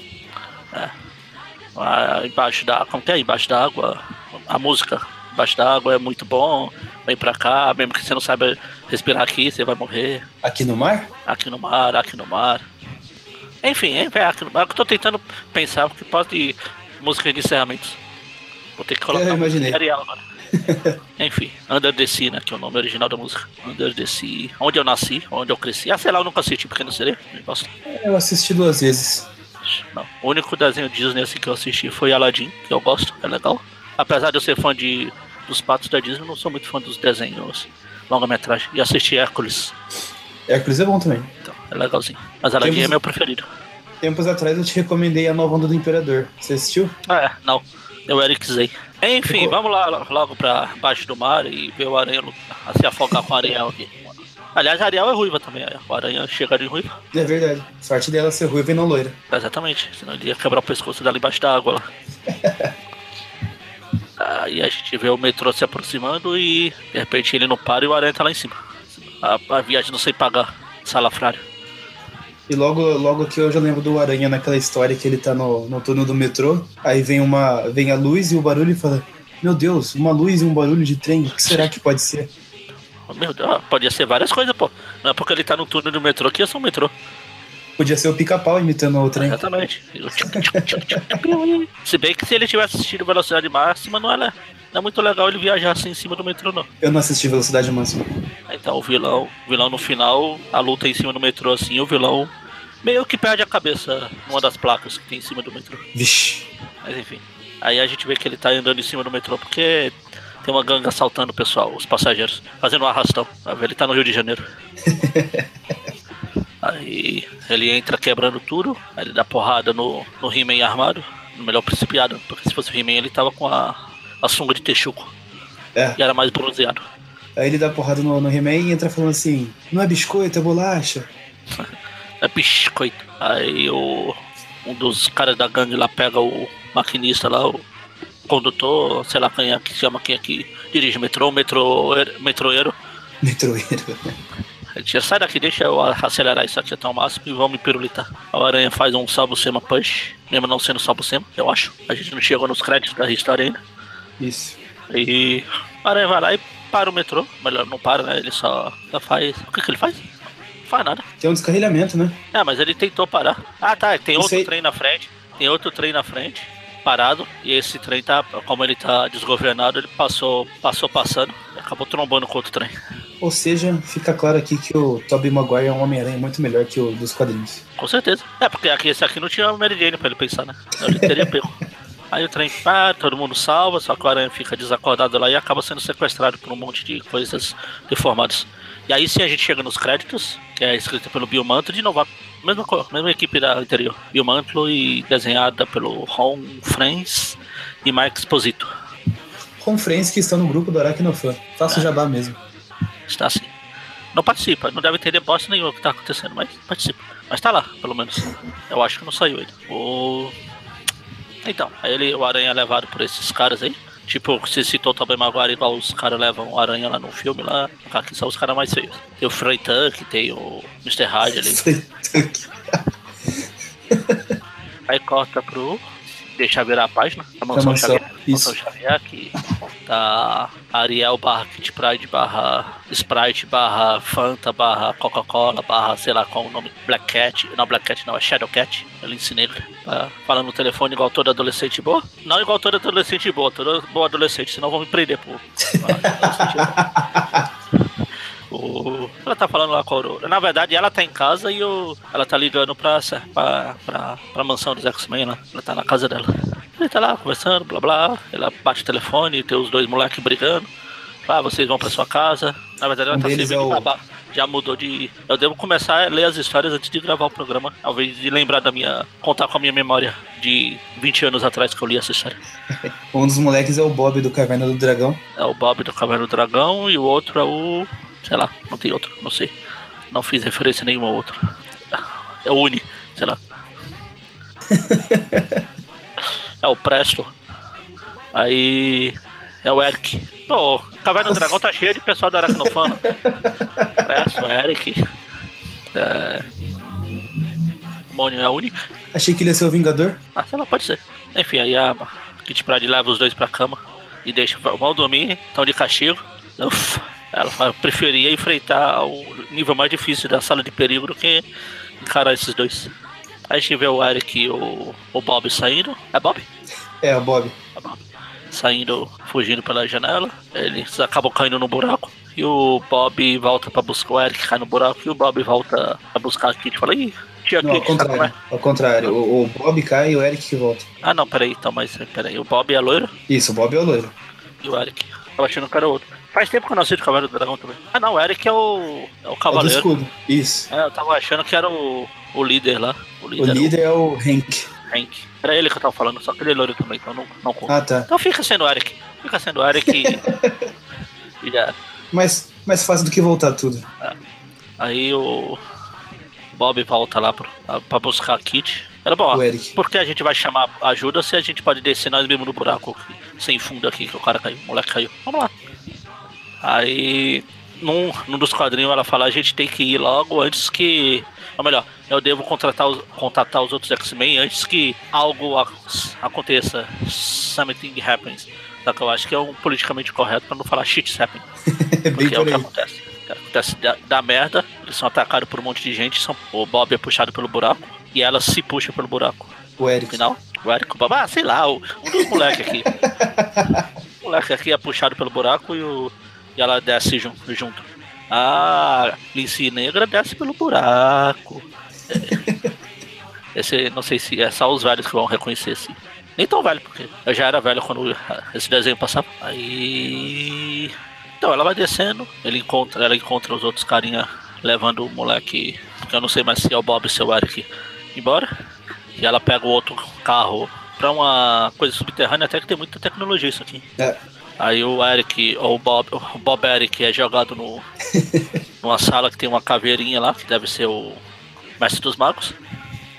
Ah, embaixo da. Como que é? Embaixo da água. A música. Embaixo da água é muito bom. Vem pra cá, mesmo que você não saiba respirar aqui, você vai morrer.
Aqui no mar?
Aqui no mar, aqui no mar. Enfim, é aqui no mar. Eu tô tentando pensar que pode música de encerramentos. Vou ter que colocar de Ariel agora. [LAUGHS] Enfim, Under the Sea, né? Que é o nome original da música. Under the Sea. Onde eu nasci, onde eu cresci. Ah, sei lá, eu nunca assisti Pequeno Sereia.
Eu assisti duas vezes.
Não. O único desenho Disney assim, que eu assisti foi Aladdin, que eu gosto, é legal. Apesar de eu ser fã de, dos patos da Disney, eu não sou muito fã dos desenhos longa-metragem. E assisti Hércules,
Hércules é bom também.
então é legalzinho. Mas Aladdin
Temos-
é meu preferido.
Tempos atrás eu te recomendei a nova onda do Imperador. Você assistiu?
Ah, é, não. Eu Eric Zay. Enfim,
Ficou-
vamos lá logo pra baixo do mar e ver o aranha lu- se afogar com a Ariel aqui. Aliás, a Ariel é ruiva também. O Aranha chega de ruiva.
É verdade. Sorte dela ser ruiva e não loira.
Exatamente. Senão ele ia quebrar o pescoço dela embaixo da água lá. [LAUGHS] Aí a gente vê o metrô se aproximando e de repente ele não para e o Aranha tá lá em cima. A, a viagem não sei pagar. Salafrário.
E logo, logo que eu já lembro do Aranha naquela história que ele tá no, no túnel do metrô. Aí vem uma. vem a luz e o barulho e fala. Meu Deus, uma luz e um barulho de trem, o que será que pode ser?
Meu Deus, ah, podia ser várias coisas, pô. Não é porque ele tá no túnel do metrô que ia ser um metrô.
Podia ser o pica-pau imitando o trem.
Exatamente. [LAUGHS] se bem que se ele tivesse assistido velocidade máxima, não não é muito legal ele viajar assim em cima do metrô, não.
Eu não assisti Velocidade Máxima.
Então o vilão, o vilão no final, a luta em cima do metrô assim, o vilão meio que perde a cabeça numa das placas que tem em cima do metrô.
Vixe.
Mas enfim. Aí a gente vê que ele tá andando em cima do metrô porque tem uma gangue assaltando o pessoal, os passageiros, fazendo um arrastão. Ele tá no Rio de Janeiro. [LAUGHS] Aí ele entra quebrando tudo, aí ele dá porrada no, no He-Man armado, no melhor principiado, porque se fosse o He-Man ele tava com a, a sunga de texuco
É.
e era mais bronzeado.
Aí ele dá porrada no, no He-Man e entra falando assim: não é biscoito, é bolacha. [LAUGHS]
É biscoito. Aí o, um dos caras da gangue lá pega o maquinista lá, o condutor, sei lá quem é que chama quem é que dirige metrô, metrô, metroeiro. [LAUGHS]
Metroeiro.
Ele sai daqui, deixa eu acelerar isso aqui até o máximo e vamos me pirulitar. A aranha faz um salvo sema punch, mesmo não sendo salvo sema, eu acho. A gente não chegou nos créditos da história ainda.
Isso.
E aranha vai lá e para o metrô. Melhor, não para, né? Ele só, só faz. O que, que ele faz? Não faz nada.
Tem um descarrilhamento, né?
É, mas ele tentou parar. Ah, tá. Tem outro trem na frente. Tem outro trem na frente, parado. E esse trem tá, como ele tá desgovernado, ele passou, passou passando e acabou trombando com outro trem.
Ou seja, fica claro aqui que o Tobey Maguire é um Homem-Aranha muito melhor que o dos quadrinhos.
Com certeza. É, porque aqui, esse aqui não tinha Mary Jane pra ele pensar, né? Ele teria [LAUGHS] pego. Aí o trem para, todo mundo salva, só que o Aranha fica desacordado lá e acaba sendo sequestrado por um monte de coisas deformadas. E aí sim a gente chega nos créditos, que é escrita pelo Bill Mantlo, de novo, mesma, mesma equipe da anterior. Bill Mantlo e desenhada pelo Ron Friends e Mike Exposito.
Com friends que estão no grupo do Aracnofan. Faça o jabá mesmo.
Está assim. Não participa, não deve entender bosta nenhuma o que tá acontecendo, mas participa. Mas tá lá, pelo menos. Eu acho que não saiu ainda. O... Então, aí ele, o Aranha é levado por esses caras aí. Tipo, você citou também Maguire igual os caras levam o Aranha lá no filme lá. Aqui são os caras mais feios. Tem o Frey Tuck, tem o Mr. Hyde ali. [LAUGHS] Aí corta pro. Deixa virar a página. A
mansão
Xavier.
isso.
Mansão Xavier que tá Ariel barra Kit Pride barra Sprite barra Fanta barra Coca-Cola barra sei lá qual o nome. Black Cat. Não, Black Cat não, é Shadow Cat. Lince Negra. Tá falando no telefone igual todo adolescente boa. Não igual todo adolescente boa, todo boa adolescente, senão vão me prender, pô. [LAUGHS] O- Ela tá falando lá com a Aurora. Na verdade, ela tá em casa e o... ela tá ligando pra, pra, pra, pra mansão dos X-Men lá. Ela tá na casa dela. Ele tá lá conversando, blá blá. Ela bate o telefone, tem os dois moleques brigando. Ah, vocês vão pra sua casa. Na verdade, ela
Um
tá servindo
é o-
babá. Já mudou de. Eu devo começar a ler as histórias antes de gravar o programa. Invés de lembrar da minha. contar com a minha memória de 20 anos atrás que eu li essa história. [LAUGHS]
Um dos moleques é o Bob do Caverna do Dragão.
É o Bob do Caverna do Dragão e o outro é o. sei lá, não tem outro, não sei. Não fiz referência nenhuma ao outro. É o Uni, sei lá. [LAUGHS] é o Presto. Aí. É o Eric. Pô, Caverna do Dragão tá cheio de pessoal da Aracnofana. Presto, Eric. É. Mônio é a Uni.
Achei que ele ia ser o Vingador.
Ah, sei lá, pode ser. Enfim, aí a Kit Pride leva os dois pra cama e deixa. Vão dormir, estão de castigo. Uf, ela preferia enfrentar o nível mais difícil da sala de perigo do que encarar esses dois. Aí a gente vê o Eric e o, o Bob saindo. É Bob?
É, o Bob.
É Bob. Saindo, fugindo pela janela. Eles acabam caindo no buraco. E o Bob volta pra buscar o Eric, cai no buraco. E o Bob volta a buscar a Kit fala: Ih, tia
Não, ao
Kit, tá como é?
contrário. Ao contrário. O, o Bob cai e o Eric que volta.
Ah, não, peraí, então, mas peraí. O Bob é loiro?
Isso, o Bob é o loiro.
E o Eric. Tava achando que era outro. Faz tempo que eu não assisto Cavaleiro do Dragão também. Ah não, o Eric é o. É o
É o do
Cavaleiro.
escudo. Isso.
É, eu tava achando que era o, o líder lá. O
O
líder,
líder é o Hank.
Hank. Era ele que eu tava falando, só que ele é loiro também, então não, não conta.
Ah, tá.
Então fica sendo o Eric. Fica sendo o Eric [LAUGHS] e. já.
Mais, mais fácil do que voltar tudo.
Aí o Bob volta lá pro, pra buscar a Kit. Era bom, por que a gente vai chamar ajuda se a gente pode descer nós mesmo no buraco sem fundo aqui, que o cara caiu, o moleque caiu. Vamos lá. Aí, num, num dos quadrinhos, ela fala: a gente tem que ir logo antes que. Ou melhor, eu devo contratar os, contatar os outros X-Men antes que algo ac- aconteça. Something happens. Só que eu acho que é um politicamente correto pra não falar shit happen. [LAUGHS] Porque é o que acontece. Acontece da, da merda, eles são atacados por um monte de gente, são, o Bob é puxado pelo buraco e ela se puxa pelo buraco.
O
No
Eric.
final, o Eric, o Bob, ah, sei lá, o- um dos moleques aqui. [LAUGHS] o moleque aqui é puxado pelo buraco e, o, e ela desce jun- junto. Ah, Lince Negra desce pelo buraco. [LAUGHS] Esse, não sei se é só os velhos que vão reconhecer esse. Nem tão velho, porque eu já era velho quando esse desenho passava. Aí. Então ela vai descendo, ele encontra, ela encontra os outros carinha levando o moleque, que eu não sei mais se é o Bob ou se é o Eric, embora. E ela pega o outro carro pra uma coisa subterrânea, até que tem muita tecnologia isso aqui.
É.
Aí o Eric, ou o Bob, o Bob Eric é jogado no, [LAUGHS] numa sala que tem uma caveirinha lá, que deve ser o Mestre dos Magos.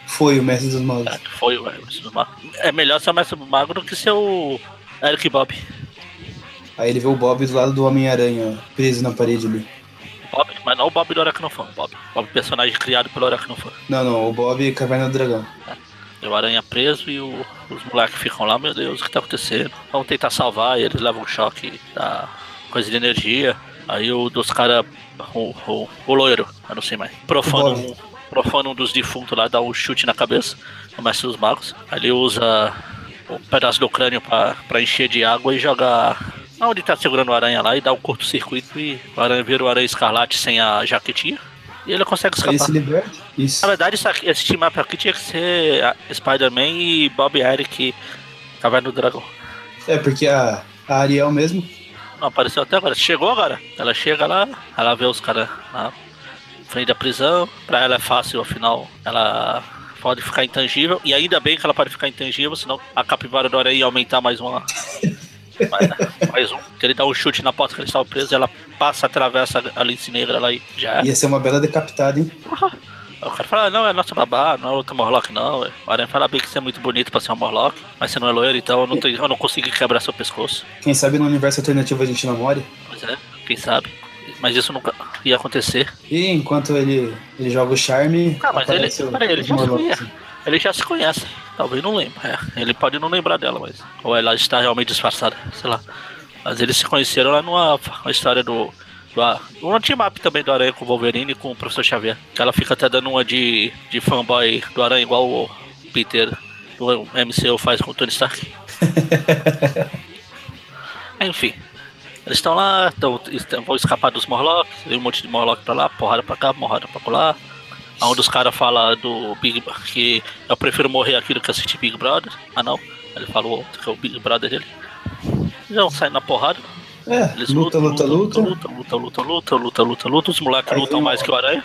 Foi o mestre dos magos.
É, foi o Mestre dos Magos. É melhor ser o Mestre dos Magos do que ser o Eric Bob.
Aí ele vê o Bob do lado do Homem-Aranha, preso na parede ali.
Bob, mas não o Bob do Aracnofan, Bob. Bob, personagem criado pelo Aracnofan.
Não, não, o Bob Caverna do Dragão.
E o Aranha preso e o- os moleques ficam lá, meu Deus, o que tá acontecendo? Vamos tentar salvar, e eles levam um choque da coisa de energia. Aí o dos caras, o, o, o loiro, eu não sei mais, profana
O Bob.
um, profana um dos defuntos lá, dá um chute na cabeça, o mestre dos magos. Aí ele usa um pedaço do crânio pra, pra encher de água e joga onde tá segurando o aranha lá e dá um curto-circuito e o aranha vira o aranha escarlate sem a jaquetinha. E ele consegue
Aí ele
escapar.
se liberta. Isso.
Na verdade, isso aqui- esse team up aqui tinha que ser Spider-Man e Bob Eric Caverna do Dragão.
É, porque a, a Ariel mesmo.
Não apareceu até agora. Chegou agora. Ela chega lá, ela vê os caras na frente da prisão. Pra ela é fácil, afinal, ela pode ficar intangível. E ainda bem que ela pode ficar intangível, senão a capivara do aranha ia aumentar mais uma. [LAUGHS] mais, mais um. Que ele dá um chute na porta que ele estava preso, ela passa, atravessa a lince negra lá e já é.
Ia ser uma bela decapitada, hein?
Aí O cara fala, "Ah, não, é nossa babá, não é outra Morlock não. ué." O Aranha fala bem que você é muito bonito pra ser uma Morlock, mas você não é loiro, então eu não, tenho, eu não consigo quebrar seu pescoço.
Quem sabe no universo alternativo a gente namore.
Pois é, quem sabe. Mas isso nunca ia acontecer.
E enquanto ele, ele joga o charme.
Ah, mas ele, peraí, ele já. Ele já se conhece. Talvez não lembre. É, ele pode não lembrar dela, mas. Ou ela está realmente disfarçada, sei lá. Mas eles se conheceram lá numa uma história do. do um team-up também do Aranha com o Wolverine e com o Professor Xavier. Ela fica até dando uma de, de fanboy do Aranha, igual o Peter do MCU faz com o Tony Stark. [LAUGHS] Enfim. Eles estão lá, tão, estão- vão escapar dos Morlocks, tem um monte de Morlock pra lá, porrada pra cá, porrada pra lá. Um dos caras fala do Big que eu prefiro morrer aqui do que assistir Big Brother. Ah não, ele falou outro que é o Big Brother dele. Vão sair na porrada.
É,
Eles
luta, luta, luta.
luta, luta, luta, luta, luta, luta, luta. Os moleques lutam mais que o Aranha.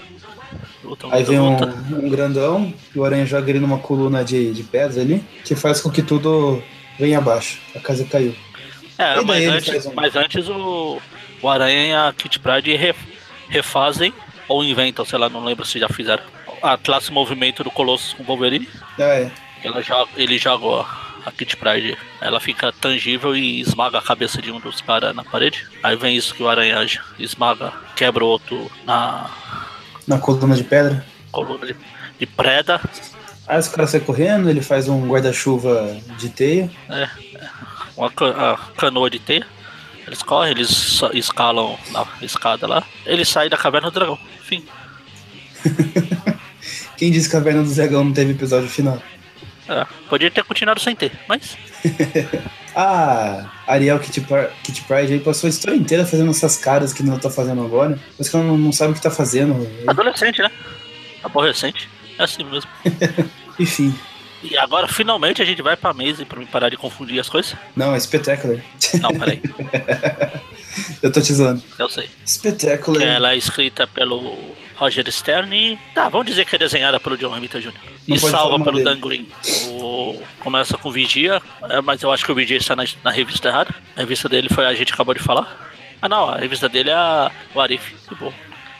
Luta,
Aí
luta,
vem um, um grandão e o aranha joga ele numa coluna de, de pedra ali, que faz com que tudo venha abaixo. A casa caiu.
É, mas antes,
um-
mas antes o, o Aranha e a Kit Pride re- refazem ou inventam, sei lá, não lembro se já fizeram. A classe movimento do Colossus com o Wolverine.
É.
Ela joga, ele joga a, Kit Pride, ela fica tangível e esmaga a cabeça de um dos caras na parede. Aí vem isso que o Aranha esmaga, quebra o outro na
Na coluna de pedra.
coluna de, de preda.
Aí os caras saem correndo, ele faz um guarda-chuva de teia.
É, uma ca- a canoa de teia. Eles correm, eles escalam na escada lá. Ele sai da caverna do dragão. Enfim. [LAUGHS]
Quem disse que a Caverna do Dragão não teve episódio final?
É, podia ter continuado sem ter, mas. [LAUGHS]
Ah, Ariel Par- Kitty Pride aí passou a história inteira fazendo essas caras que não tá fazendo agora. Mas que ela não, não sabe o que tá fazendo.
Adolescente, né? Aborrecente. É assim mesmo. [LAUGHS]
Enfim.
E agora finalmente a gente vai pra mesa pra me parar de confundir as coisas.
Não, é Spectacular.
Não, peraí. [LAUGHS]
Eu tô te zoando.
Eu sei.
Spectacular.
Ela é escrita pelo Roger Stern e. Tá, vamos dizer que é desenhada pelo John Romita Jr.
Não
E salva pelo
dele.
Dan Green. O... Começa com Vigia, é, mas eu acho que o Vigia está na, na revista errada. A revista dele foi a gente acabou de falar. Ah não, a revista dele é a o Arif. Que bom.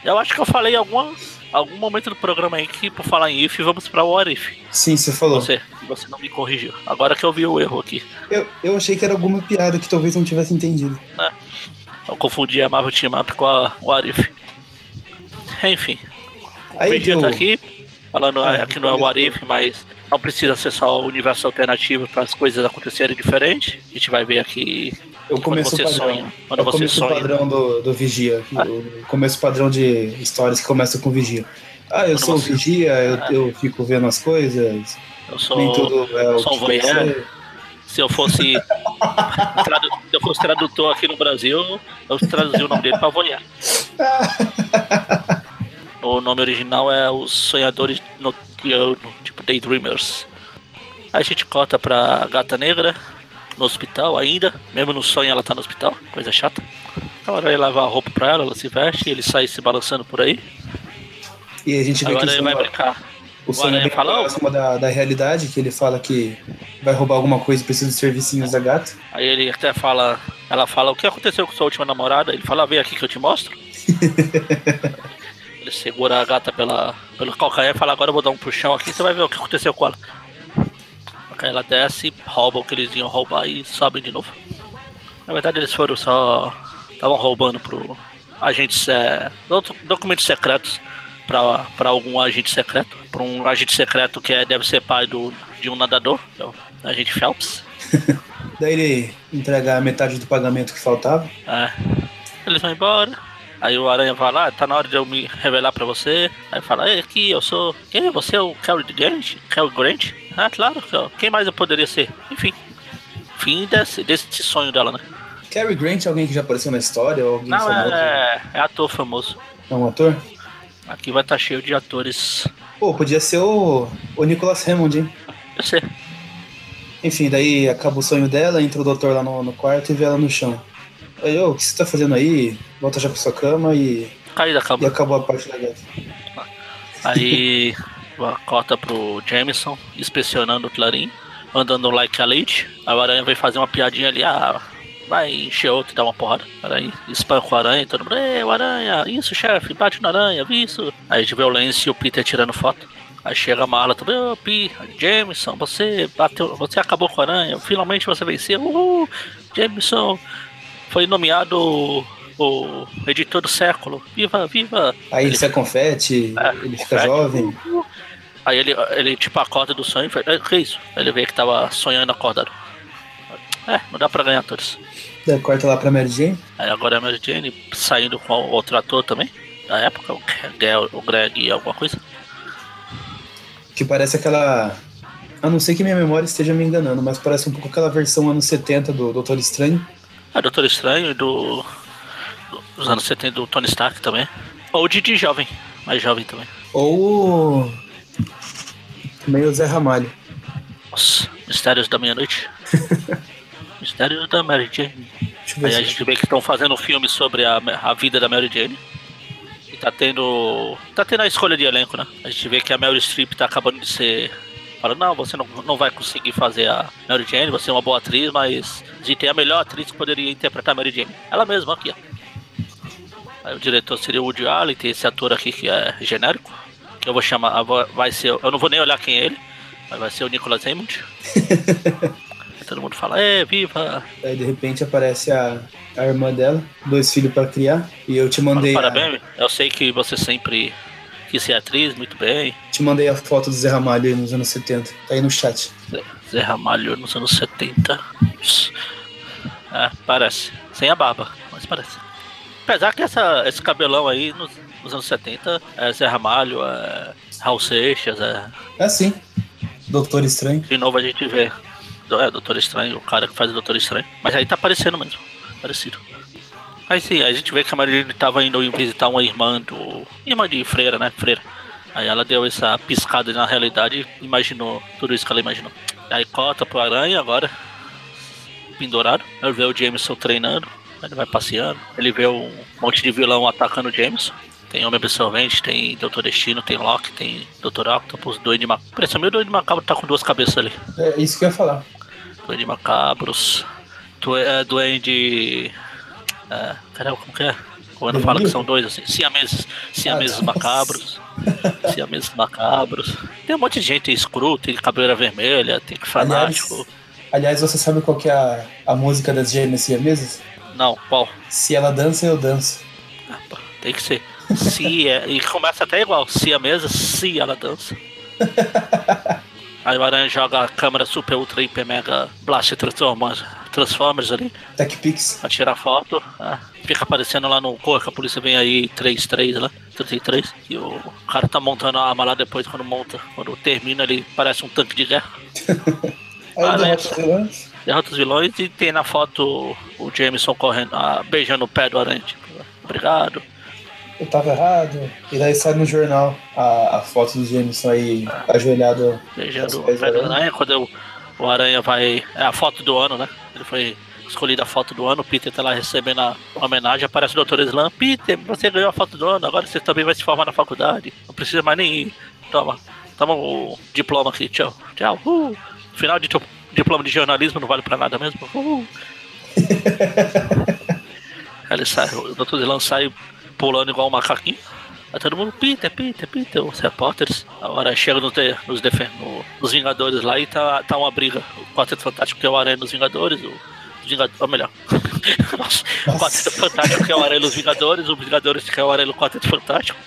Eu acho que eu falei alguma, algum momento do programa aí que, por falar em if, vamos pra What If.
Sim, você falou.
Você, você não me corrigiu. Agora que eu vi o erro aqui.
Eu, eu achei que era alguma piada que talvez não tivesse entendido.
Eu confundi a Marvel Team Up com a What If. Enfim, o
Aí
Vegeta
deu-
tá aqui, falando
Ah,
ah, que não é o What If, mas não precisa ser só o universo alternativo para as coisas acontecerem diferente. A gente vai ver aqui
Eu
quando
começo
você
padrão.
sonha. Quando
o
você
começo
sonha.
padrão do, do Vigia. O começo padrão de histórias que começa com Vigia. Ah, eu
Quando
sou o
você-
Vigia, eu, eu fico vendo as coisas.
Eu sou,
Nem tudo é o
sou um voyeur. Se eu fosse [LAUGHS] tradu- se eu fosse tradutor aqui no Brasil, eu traduzia o nome dele para voyeur. [LAUGHS] O nome original é Os Sonhadores Noturnos, tipo Daydreamers. A gente corta pra Gata Negra, no hospital ainda, mesmo no sonho ela tá no hospital, coisa chata. Agora ele leva a roupa pra ela, ela se veste e ele sai se balançando por aí.
E a gente vê
Agora
que
ele vai
sonho,
brincar.
o sonho é
fala, "Ô,
próximo da, da realidade, que ele fala que vai roubar alguma coisa e precisa dos servicinhos da gata.
Aí ele até fala, ela fala, o que aconteceu com sua última namorada? Ele fala, vem aqui que eu te mostro. [LAUGHS] ele segura a gata pela, pelo calcanhar e fala, agora eu vou dar um puxão aqui, você vai ver o que aconteceu com ela. Aí ela desce, rouba o que eles iam roubar e sobem de novo. Na verdade eles foram só. estavam roubando pro agentes. É, docu- documentos secretos pra, pra algum agente secreto. Pra um agente secreto que é, deve ser pai do, de um nadador, que é o agente Phelps. [LAUGHS]
Daí ele entrega a metade do pagamento que faltava.
É. Eles vão embora. Aí o Aranha vai lá, tá na hora de eu me revelar pra você. Aí fala, Ei, aqui eu sou. Quem? Você é o Cary Grant? Cary Grant? Ah, claro, quem mais eu poderia ser? Enfim. Fim desse, desse sonho dela, né?
Cary Grant é alguém que já apareceu na história? Ou alguém
Não,
famoso?
é, é ator famoso.
É um ator?
Aqui vai estar cheio de atores.
Pô, podia ser o, o Nicholas Hammond, hein?
Eu sei.
Enfim, daí acaba o sonho dela, entra o doutor lá no, no quarto e vê ela no chão. Aí, ô, o que você tá fazendo aí? Volta já pra sua cama e,
Caída
e
acabou.
a parte da gata.
Aí [LAUGHS] corta pro Jameson, inspecionando o Clarim, andando like a leite. Aí o Aranha vai fazer uma piadinha ali, ah, vai encher outro e dar uma porrada. Aí espanca o Aranha e todo mundo, ei, o Aranha, isso chefe, bate no Aranha, isso. Aí a gente vê o Lance e o Peter tirando foto. Aí chega a Marla também, ô Pi, Jameson, você bateu, você acabou com o Aranha, finalmente você venceu, uhul, Jameson foi nomeado o editor do século, viva, viva.
Aí ele sai confete,
É,
ele fica
confete.
jovem.
Aí ele, ele tipo acorda do sonho e fala, "É, que isso? Ele vê que tava sonhando acordado. É, não dá pra ganhar todos.
Daí corta lá pra Mary Jane.
Aí agora é a Mary Jane saindo com outro ator também. Da época, o Greg, o Greg e alguma coisa.
Que parece aquela. A não ser que minha memória esteja me enganando, mas parece um pouco aquela versão anos 70 do Doutor Estranho.
É Doutor Estranho e do. Dos anos 70 do Tony Stark também. Ou de, de jovem, mais jovem também.
Ou. o- Meio Zé Ramalho.
Nossa, Mistérios da Meia-Noite. [LAUGHS] Mistérios da Mary Jane. Aí a gente vê que estão fazendo um filme sobre a, a vida da Mary Jane. E tá tendo. Tá tendo a escolha de elenco, né? A gente vê que a Mary Streep tá acabando de ser. Fala, não, você não, não vai conseguir fazer a Mary Jane, você é uma boa atriz, mas a tem a melhor atriz que poderia interpretar a Mary Jane. Ela mesma aqui, ó. Aí o diretor seria o Woody Allen, tem esse ator aqui que é genérico. Que eu vou chamar. Vai ser. Eu não vou nem olhar quem é ele, mas vai ser o Nicholas Hammond. [LAUGHS] Aí todo mundo fala, é, viva!
Aí de repente aparece a, a irmã dela, dois filhos pra criar. E eu te mandei. A,
Parabéns, eu sei que você sempre quis ser atriz, muito bem.
te mandei a foto do Zé Ramalho aí nos anos 70. Tá aí no chat.
Zé- Zé Ramalho nos anos 70. É, parece. Sem a barba, mas parece. Apesar que essa, esse cabelão aí nos, nos anos 70 é Zé Ramalho, é Raul Seixas, é.
É assim. Doutor Estranho.
De novo a gente vê. É, Doutor Estranho, o cara que faz o Doutor Estranho. Mas aí tá aparecendo mesmo. Parecido. Aí sim, a gente vê que a Marilene tava indo visitar uma irmã do. Irmã de freira, né? Freira. Aí ela deu essa piscada na realidade e imaginou tudo isso que ela imaginou. Aí corta pro aranha agora. Pendurado. Aí vê o Jameson treinando. Ele vai passeando. Ele vê um monte de vilão atacando o Jameson. Tem Homem Absorvente, tem Doutor Destino, tem Loki, tem Doutor Octopus, Doide Macabro. Parece meio Doide Macabro tá com duas cabeças ali.
É isso que eu ia falar.
Duende Macabros. Tu, é, duende. É, caramba, como que é? Eu não falo que são dois, assim, siameses, siameses
Ah,
macabros. siameses macabros. Tem um monte de gente escuro, tem cabeleira vermelha, tem fanático.
Aliás, você sabe qual que é a, a música das gêmeas siamesas?
Não, qual?
Se ela dança, eu danço.
Ah, tem que ser. Se é, e começa até igual, se a mesa, se ela dança. [LAUGHS] Aí o Aranha joga a câmera super ultra hiper mega blast transformers, transformers ali
Tech Pix.
pra tirar foto. ah, fica aparecendo lá no corpo, a polícia vem aí 3-3 lá, 33. E o cara tá montando a arma lá depois quando monta. Quando termina ele parece um tanque de guerra. [LAUGHS]
Aí eu
né?
derroto os vilões.
Derrota os vilões e tem na foto o Jameson correndo, ah, beijando o pé do aranha. Tipo, obrigado.
Eu tava errado. E daí sai no jornal a, a foto do Jameson aí ajoelhado.
Beijando o aranha. Quando eu- o aranha vai. É a foto do ano, né? Ele foi escolhido a foto do ano. O Peter tá lá recebendo a homenagem. Aparece o Dr. Slam. Peter, você ganhou a foto do ano. Agora você também vai se formar na faculdade. Não precisa mais nem ir. Toma. Toma o diploma aqui. Tchau. Tchau. Uh. Final de to- diploma de jornalismo não vale pra nada mesmo. Uh. Aí [LAUGHS] ele sai, o Dr. Zelan sai pulando igual um macaquinho. Aí todo mundo, Peter, Peter, Peter, os repórteres. A hora chega nos, de- nos, defen- no- nos Vingadores lá e tá, tá uma briga. O Quarteto Fantástico que é o Aranha nos Vingadores, o Vingadores, ou melhor. [LAUGHS] Nossa, o Quarteto Fantástico que é o Aranha nos Vingadores, os Vingadores que é o Aranha no Quarteto Fantástico.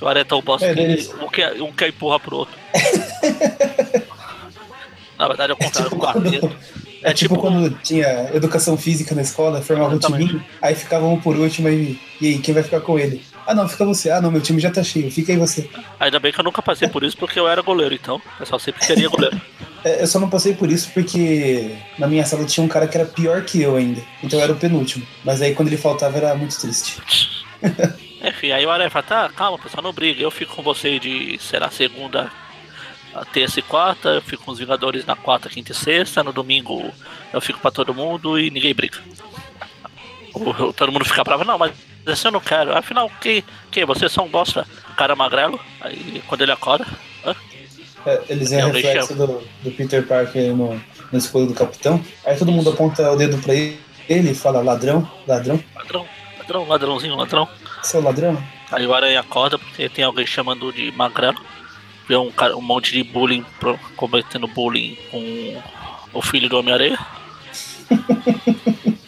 O Aranha é tão bosta
É,
que
eles-
um quer, um quer empurrar pro outro. [LAUGHS] Na verdade é o
É
contrário,
tipo,
o quarteto.
quando, é tipo quando tinha educação física na escola, formava um timinho, aí ficava um por último e, e aí, quem vai ficar com ele? Ah não, fica você. Ah não, meu time já tá cheio, fica aí você.
Ainda bem que eu nunca passei por isso porque eu era goleiro, então o pessoal sempre queria goleiro. [LAUGHS]
É, eu só não passei por isso porque na minha sala tinha um cara que era pior que eu ainda. Então eu era o penúltimo. Mas aí quando ele faltava era muito triste. [LAUGHS]
Enfim, aí o Aranha fala, tá, calma, pessoal, não briga. Eu fico com você de, será, segunda, a terça e quarta. Eu fico com os Vingadores na quarta, quinta e sexta. No domingo eu fico pra todo mundo e ninguém briga. Todo mundo fica bravo, não, mas esse eu não quero. Afinal, quem, quem? Você é só um bosta, cara magrelo. Aí quando ele acorda, hã?
É, eles é
É o
reflexo do, do Peter Parker no, no escudo do capitão. Aí todo mundo aponta o dedo pra ele e fala ladrão, ladrão,
ladrão, ladrão, ladrãozinho, ladrão.
seu ladrão.
Aí o Aranha acorda porque tem alguém chamando de magrelo. Vê um, cara, um monte de bullying, cometendo bullying com o filho do Homem-Aranha. [LAUGHS]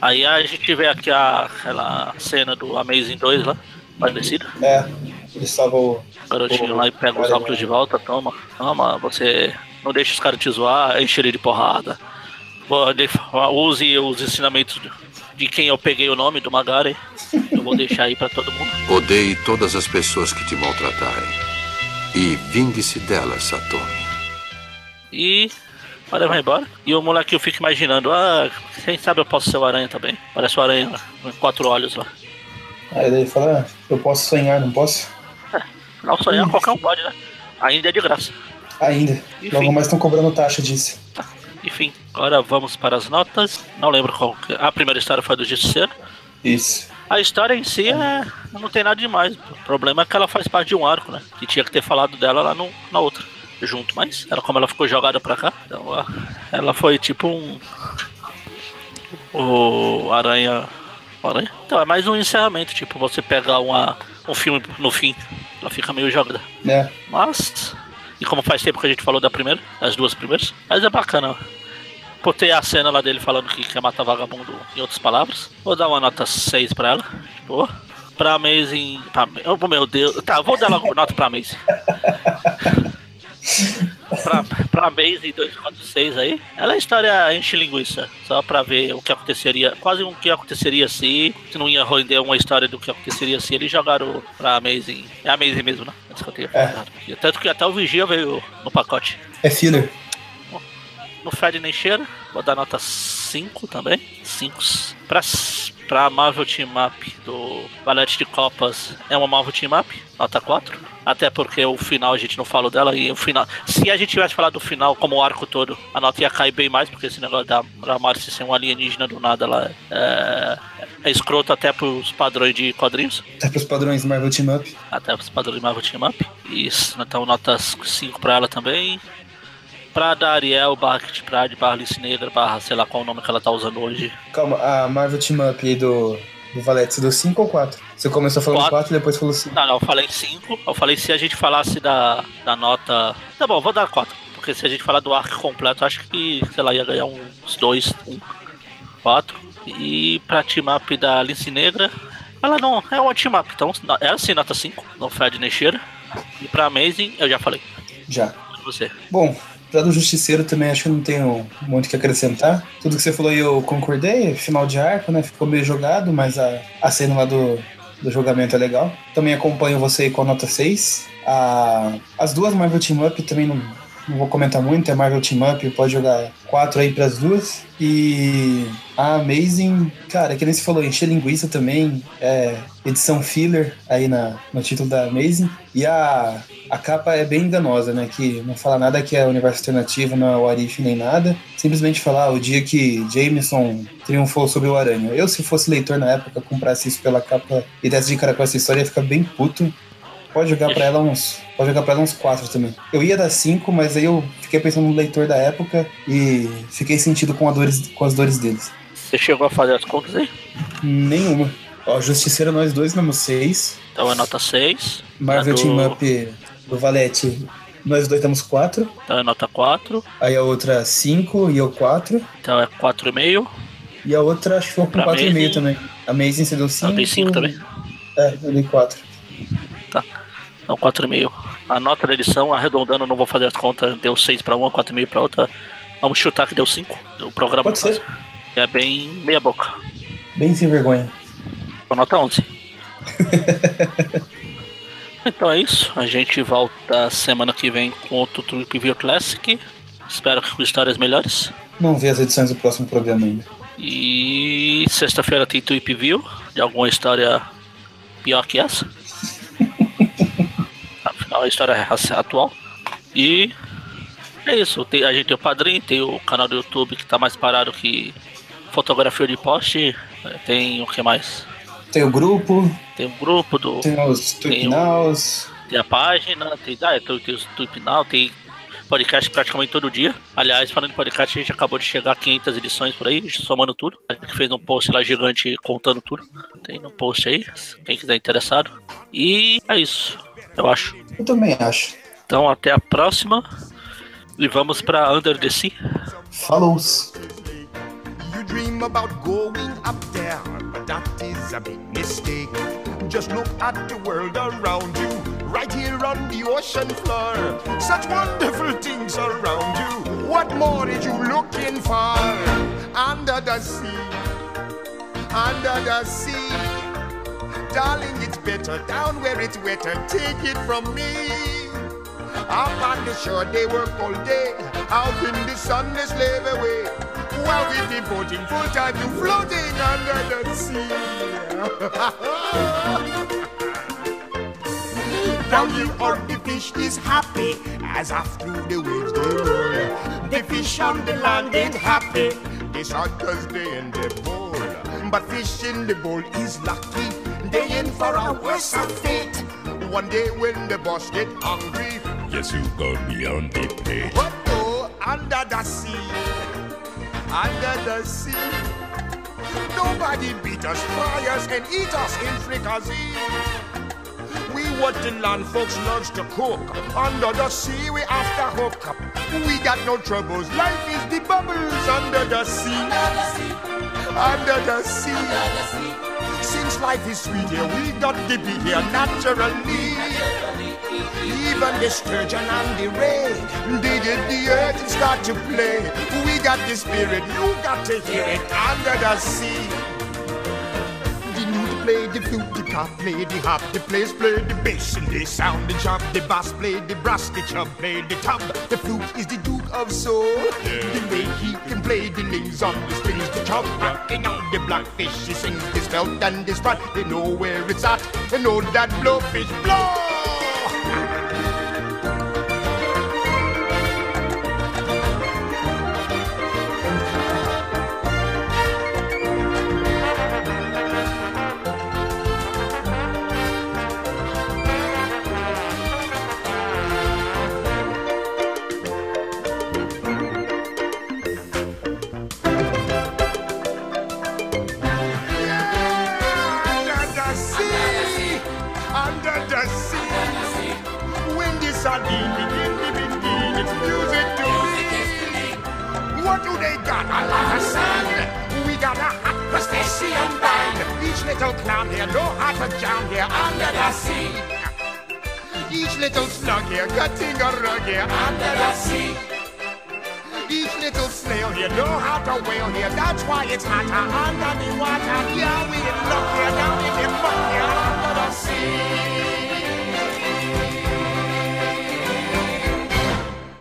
Aí a gente vê aqui a, aquela cena do Amazing 2 lá, parecido.
É, ele salva o.
O garotinho lá e pega os óculos de volta, toma, toma, você não deixa os caras te zoar, enche ele de porrada. Use os ensinamentos de- quem eu peguei o nome do Magari. Eu vou deixar aí pra todo mundo.
Odeie todas as pessoas que te maltratarem. E vingue-se delas, Satomi.
E. Olha, vai embora. E o molequinho fica imaginando, ah, quem sabe eu posso ser o aranha também. Parece o aranha com quatro olhos lá.
Aí daí ele fala, ah, eu posso sonhar, não posso?
Não sonhar qualquer um pode, né? Ainda é de graça.
Ainda.
Enfim.
Logo mais estão cobrando taxa disso.
Enfim, agora vamos para as notas. Não lembro qual. que- A primeira história foi do Justiceiro.
Isso.
A história em si é. não tem nada demais. O problema é que ela faz parte de um arco, né? Que tinha que ter falado dela lá no, na outra. Junto, mas era como ela ficou jogada pra cá. Então ela foi tipo um. O Aranha. o Aranha? Então é mais um encerramento, tipo, você pegar uma, um filme no fim. Ela fica meio jogada.
Né?
Mas. E como faz tempo que a gente falou da primeira, das duas primeiras, mas é bacana. Por ter a cena lá dele falando que quer matar vagabundo, em outras palavras. Vou dar uma nota 6 pra ela. Boa. Pra Amazing. Pra, oh, meu Deus. Tá, vou dar logo nota pra Amazing. [LAUGHS] pra, pra Amazing 246 aí. Ela é história enche linguiça. Só pra ver o que aconteceria. Quase o que aconteceria se. Se não ia render uma história do que aconteceria se eles jogaram pra Amazing. É Amazing mesmo, né? Antes que eu tenha
É.
Tanto que até o Vigia veio no pacote.
É filler.
No Fred nem cheira, vou dar nota 5 também. 5. Pra, pra Marvel Team Up do Valete de Copas é uma Marvel Team Up, nota 4. Até porque o final a gente não falou dela e o final. Se a gente tivesse falado do final como o arco todo, a nota ia cair bem mais, porque esse negócio da, da Marcy ser um alienígena do nada lá é, é escroto até pros padrões de quadrinhos.
Até pros padrões Marvel Team Up.
Até os padrões de Marvel Team Up. Isso, então nota 5 pra ela também. Pra da Ariel, barra Kit Pride, barra Alice Negra, barra sei lá qual o nome que ela tá usando hoje.
Calma, a Marvel Team Up aí do, do Valete, você deu 5 ou 4? Você começou falando
Quatro.
4 e depois falou 5.
Não, não, eu falei 5. Eu falei se a gente falasse da, da nota. Tá bom, vou dar 4. Porque se a gente falar do arco completo, acho que, sei lá, ia ganhar uns 2, 1, 4. E pra team up da Lince Negra, ela não é uma team up, então ela sim, nota 5, não Fred Neixeira. E pra Amazing, eu já falei.
Já.
Você?
Bom, pra do Justiceiro também acho que não tenho muito que acrescentar. Tudo que você falou aí eu concordei, final de arco, né? Ficou meio jogado, mas a, a cena lá do, do julgamento é legal. Também acompanho você com a nota 6. A, as duas Marvel Team Up também não, não vou comentar muito, é Marvel Team Up, pode jogar 4 aí pras duas. E a Amazing, cara, que nem se falou, encher linguiça também, é edição filler aí na, no título da Amazing. E a, a capa é bem enganosa, né? Que não fala nada que é universo alternativo, não é o Arif nem nada. Simplesmente falar o dia que Jameson triunfou sobre o Aranha. Eu, se fosse leitor na época, comprasse isso pela capa e desse de cara com essa história, ia ficar bem puto. Pode jogar pra ela uns. Pode jogar pra ela uns 4 também. Eu ia dar 5, mas aí eu fiquei pensando no leitor da época e fiquei sentido com, a dores, com as dores deles.
Você chegou a fazer as contas aí?
Nenhuma. Ó, Justiceira nós dois, damos 6.
Então é nota 6.
Marvel
A do-
Team Up do Valete, nós dois damos 4.
Então é nota 4.
Aí a outra 5 e eu 4.
Então é 4,5.
E a outra acho que foi com
Pra
4,5
Amazing.
também. Amazing você deu 5.
Ela tem 5 também.
É, eu dei 4.
Então 4,5. A nota da edição, arredondando, não vou fazer as contas, deu 6 pra uma, 4,5 pra outra. Vamos chutar que deu 5. O programa
Pode ser.
caso. É bem meia boca.
Bem sem vergonha.
Com nota 11. [LAUGHS] então é isso. A gente volta semana que vem com outro Trip View Classic. Espero que com histórias melhores.
Não vi as edições do próximo programa ainda.
E sexta-feira tem Tweep View de alguma história pior que essa. A história é atual. E é isso. Tem- a gente tem o padrinho, tem o canal do YouTube que tá mais parado que fotografia de poste. Tem o que mais?
Tem o grupo,
Tem um grupo do.
tem os
Tem o-
Nows.
Tem a página, tem, ah, tem, tem os Now, tem podcast praticamente todo dia. Aliás, falando em podcast, a gente acabou de chegar a 500 edições por aí, somando tudo. A gente fez um post lá gigante contando tudo. Tem no post aí, quem quiser interessado. E é isso, eu acho.
Eu também acho.
Então até a próxima. E vamos pra Under the Sea.
Falou!
You dream about going up there, but that is a big mistake. Just look at the world around you, right here on the ocean floor. Such wonderful things around you. What more are you looking for? Under the sea, under the sea. Darling, it's better down where it's wetter. Take it from me. Up on the shore, they work all day. Out in the sun, they slave away. While we devoting full time to floating under the sea. Down here on the fish is happy as after the waves they roll. The fish on the land ain't happy. They cause they in the bowl. But fish in the bowl is lucky. They in for a worse fate. One day when the boss get hungry,
Yes, you got me on the plate.
but go under the sea, under the sea. Nobody beat us, fry us, and eat us in fricassee. We the land folks loves to cook. Under the sea, we after hook. We got no troubles. Life is the bubbles under the sea, under the sea. Under the sea. Since life is sweet here, we got to be here naturally. Even the sturgeon and the ray, they did the earth start to play. We got the spirit, you got to hear it under the sea. Play the flute, the cop play the hop, the players play the bass and they sound the chop, the bass play the brass, the chub play the tub. The flute is the duke of soul. The way he can play the names on the strings, the chub rocking on the blackfish. He sings his belt and his frat. They know where it's at. They know that blowfish blow. little clown here, no heart to jam here under the sea. Each little slug here, cutting a rug here under the sea. Each little snail here, no heart to wail here, that's why it's hotter under the water. Yeah, we look luck here, down in the muck here under the sea.